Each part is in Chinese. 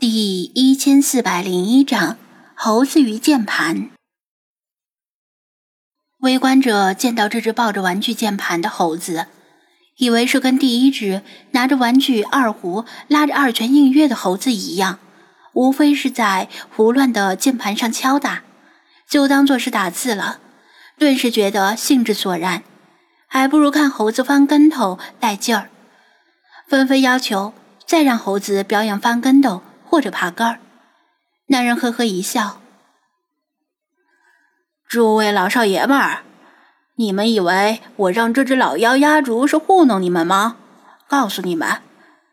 第一千四百零一章猴子与键盘。围观者见到这只抱着玩具键盘的猴子，以为是跟第一只拿着玩具二胡、拉着二泉映月的猴子一样，无非是在胡乱的键盘上敲打，就当做是打字了，顿时觉得兴致索然，还不如看猴子翻跟头带劲儿，纷纷要求再让猴子表演翻跟斗。或者爬杆儿，男人呵呵一笑：“诸位老少爷们儿，你们以为我让这只老妖压竹是糊弄你们吗？告诉你们，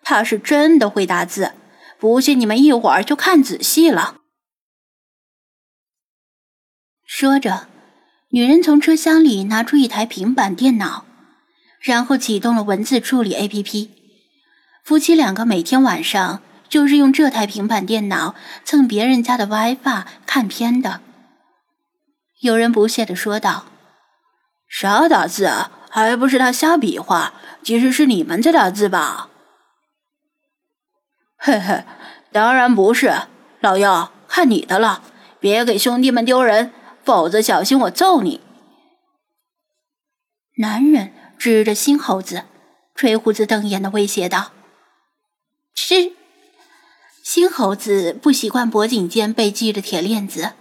他是真的会打字，不信你们一会儿就看仔细了。”说着，女人从车厢里拿出一台平板电脑，然后启动了文字处理 APP。夫妻两个每天晚上。就是用这台平板电脑蹭别人家的 WiFi 看片的。有人不屑地说道：“啥打字啊？还不是他瞎比划？其实是你们在打字吧？”“嘿嘿，当然不是。老幺，看你的了，别给兄弟们丢人，否则小心我揍你。”男人指着新猴子，吹胡子瞪眼的威胁道：“吃。”新猴子不习惯脖颈间被系着铁链子，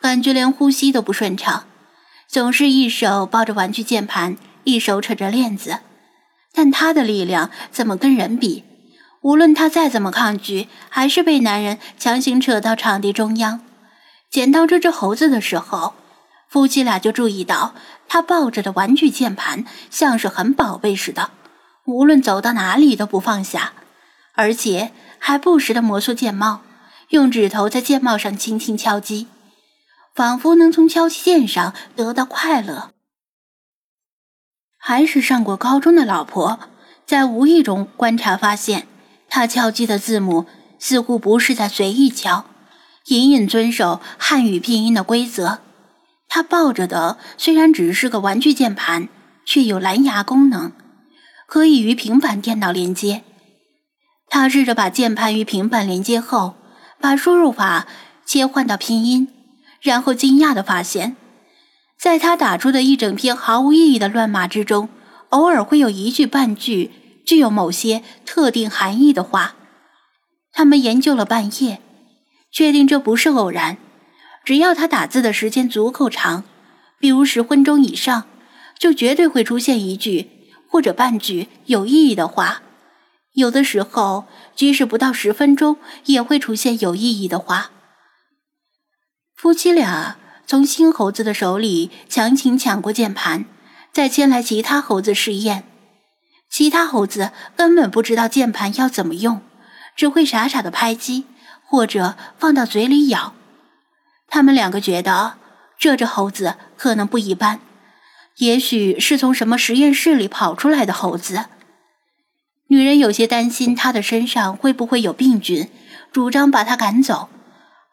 感觉连呼吸都不顺畅，总是一手抱着玩具键盘，一手扯着链子。但他的力量怎么跟人比？无论他再怎么抗拒，还是被男人强行扯到场地中央。捡到这只猴子的时候，夫妻俩就注意到他抱着的玩具键盘像是很宝贝似的，无论走到哪里都不放下，而且。还不时的摩挲键帽，用指头在键帽上轻轻敲击，仿佛能从敲击键上得到快乐。还是上过高中的老婆，在无意中观察发现，他敲击的字母似乎不是在随意敲，隐隐遵守汉语拼音的规则。他抱着的虽然只是个玩具键盘，却有蓝牙功能，可以与平板电脑连接。他试着把键盘与平板连接后，把输入法切换到拼音，然后惊讶地发现，在他打出的一整篇毫无意义的乱码之中，偶尔会有一句半句具有某些特定含义的话。他们研究了半夜，确定这不是偶然。只要他打字的时间足够长，比如十分钟以上，就绝对会出现一句或者半句有意义的话。有的时候，即使不到十分钟，也会出现有意义的话。夫妻俩从新猴子的手里强行抢过键盘，再牵来其他猴子试验。其他猴子根本不知道键盘要怎么用，只会傻傻的拍击，或者放到嘴里咬。他们两个觉得这只猴子可能不一般，也许是从什么实验室里跑出来的猴子。女人有些担心他的身上会不会有病菌，主张把他赶走。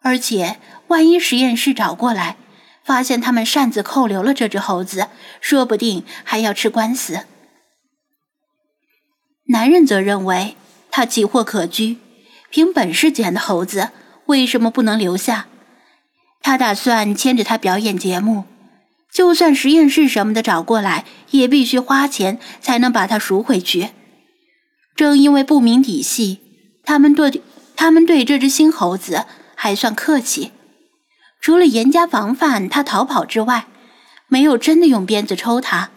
而且，万一实验室找过来，发现他们擅自扣留了这只猴子，说不定还要吃官司。男人则认为他奇货可居，凭本事捡的猴子，为什么不能留下？他打算牵着他表演节目，就算实验室什么的找过来，也必须花钱才能把他赎回去。正因为不明底细，他们对他们对这只新猴子还算客气，除了严加防范它逃跑之外，没有真的用鞭子抽它，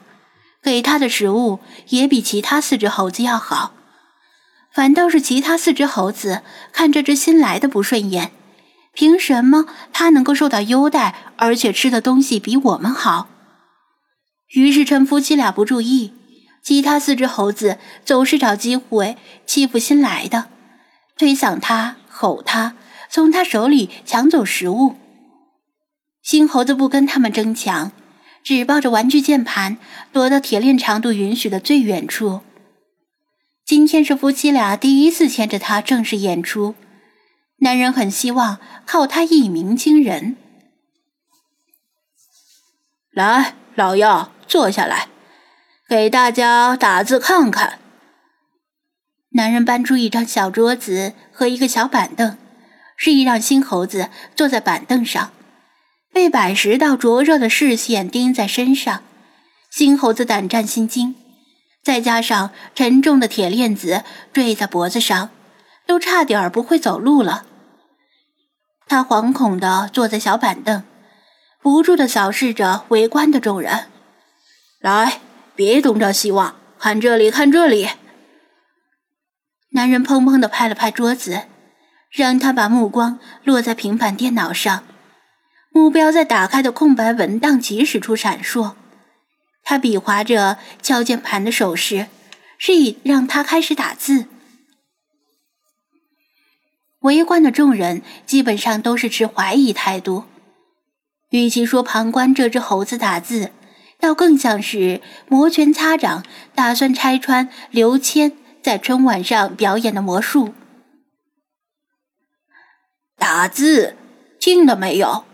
给它的食物也比其他四只猴子要好。反倒是其他四只猴子看这只新来的不顺眼，凭什么它能够受到优待，而且吃的东西比我们好？于是趁夫妻俩不注意。其他四只猴子总是找机会欺负新来的，推搡他，吼他，从他手里抢走食物。新猴子不跟他们争抢，只抱着玩具键盘躲到铁链长度允许的最远处。今天是夫妻俩第一次牵着他正式演出，男人很希望靠他一鸣惊人。来，老幺，坐下来。给大家打字看看。男人搬出一张小桌子和一个小板凳，示意让新猴子坐在板凳上。被百十道灼热的视线盯在身上，新猴子胆战心惊，再加上沉重的铁链子坠在脖子上，都差点不会走路了。他惶恐地坐在小板凳，不住地扫视着围观的众人。来，别东张西望，看这里，看这里！男人砰砰的拍了拍桌子，让他把目光落在平板电脑上。目标在打开的空白文档起始处闪烁。他比划着敲键盘的手势，示意让他开始打字。围观的众人基本上都是持怀疑态度，与其说旁观这只猴子打字，倒更像是摩拳擦掌，打算拆穿刘谦在春晚上表演的魔术。打字，听了没有？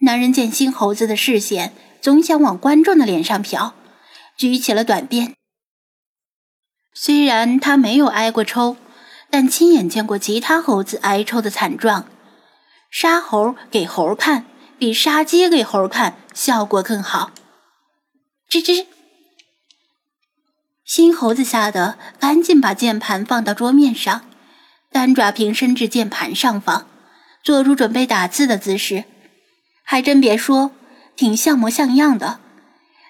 男人见新猴子的视线总想往观众的脸上瞟，举起了短鞭。虽然他没有挨过抽。但亲眼见过其他猴子挨抽的惨状，杀猴给猴看比杀鸡给猴看效果更好。吱吱，新猴子吓得赶紧把键盘放到桌面上，单爪平伸至键盘上方，做出准备打字的姿势。还真别说，挺像模像样的，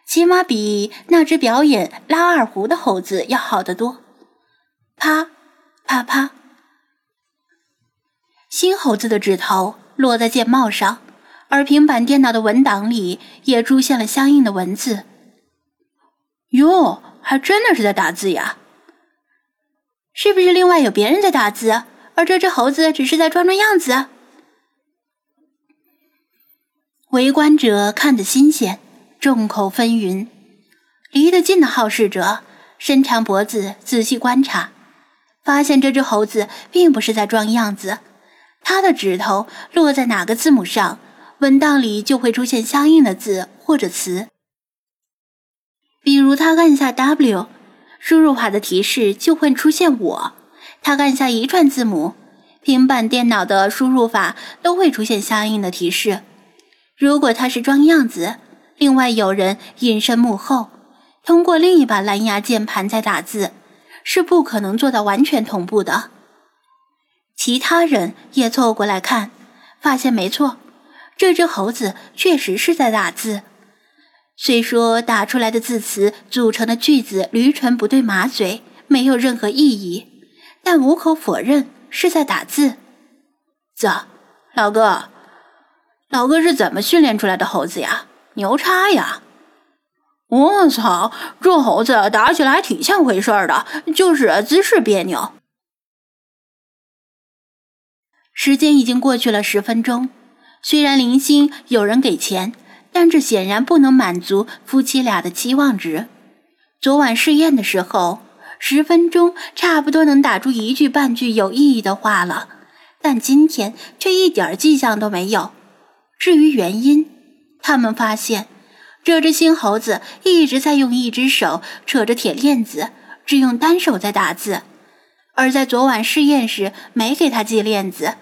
起码比那只表演拉二胡的猴子要好得多。啪。啪啪，新猴子的指头落在键帽上，而平板电脑的文档里也出现了相应的文字。哟，还真的是在打字呀！是不是另外有别人在打字，而这只猴子只是在装装样子？围观者看得新鲜，众口纷纭。离得近的好事者伸长脖子仔细观察。发现这只猴子并不是在装样子，它的指头落在哪个字母上，文档里就会出现相应的字或者词。比如，他按下 W，输入法的提示就会出现“我”；他按下一串字母，平板电脑的输入法都会出现相应的提示。如果他是装样子，另外有人隐身幕后，通过另一把蓝牙键盘在打字。是不可能做到完全同步的。其他人也凑过来看，发现没错，这只猴子确实是在打字。虽说打出来的字词组成的句子驴唇不对马嘴，没有任何意义，但无可否认是在打字。咋，老哥，老哥是怎么训练出来的猴子呀？牛叉呀！我操，这猴子打起来挺像回事儿的，就是姿势别扭。时间已经过去了十分钟，虽然零星有人给钱，但这显然不能满足夫妻俩的期望值。昨晚试验的时候，十分钟差不多能打出一句半句有意义的话了，但今天却一点迹象都没有。至于原因，他们发现。这只新猴子一直在用一只手扯着铁链子，只用单手在打字，而在昨晚试验时没给他系链子，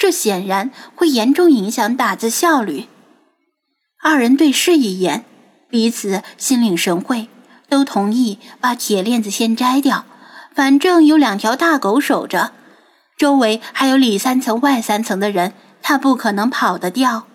这显然会严重影响打字效率。二人对视一眼，彼此心领神会，都同意把铁链子先摘掉，反正有两条大狗守着，周围还有里三层外三层的人，他不可能跑得掉。